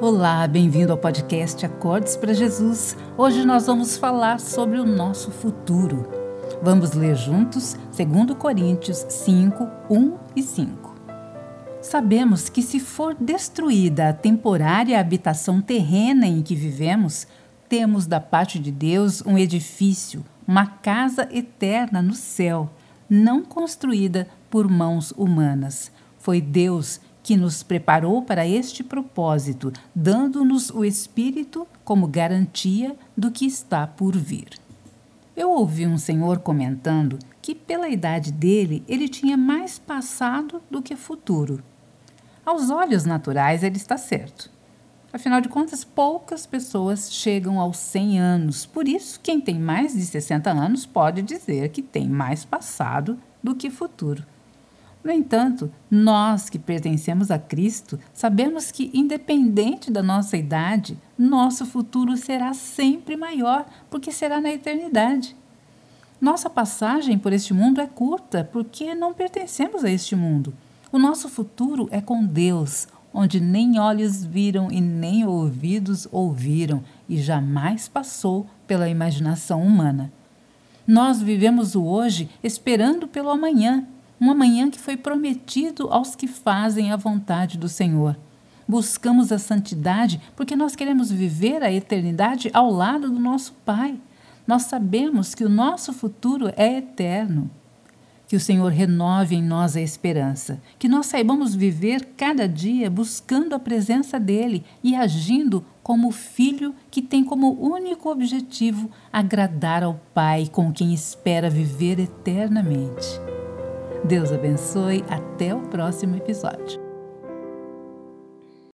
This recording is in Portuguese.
Olá, bem-vindo ao podcast Acordes para Jesus. Hoje nós vamos falar sobre o nosso futuro. Vamos ler juntos 2 Coríntios 5, 1 e 5. Sabemos que, se for destruída a temporária habitação terrena em que vivemos, temos da parte de Deus um edifício, uma casa eterna no céu, não construída por mãos humanas. Foi Deus que nos preparou para este propósito, dando-nos o Espírito como garantia do que está por vir. Eu ouvi um senhor comentando que, pela idade dele, ele tinha mais passado do que futuro. Aos olhos naturais, ele está certo. Afinal de contas, poucas pessoas chegam aos 100 anos. Por isso, quem tem mais de 60 anos pode dizer que tem mais passado do que futuro. No entanto, nós que pertencemos a Cristo sabemos que, independente da nossa idade, nosso futuro será sempre maior, porque será na eternidade. Nossa passagem por este mundo é curta, porque não pertencemos a este mundo. O nosso futuro é com Deus, onde nem olhos viram e nem ouvidos ouviram, e jamais passou pela imaginação humana. Nós vivemos o hoje esperando pelo amanhã um amanhã que foi prometido aos que fazem a vontade do Senhor. Buscamos a santidade porque nós queremos viver a eternidade ao lado do nosso Pai. Nós sabemos que o nosso futuro é eterno. Que o Senhor renove em nós a esperança, que nós saibamos viver cada dia buscando a presença dEle e agindo como filho que tem como único objetivo agradar ao Pai com quem espera viver eternamente. Deus abençoe. Até o próximo episódio.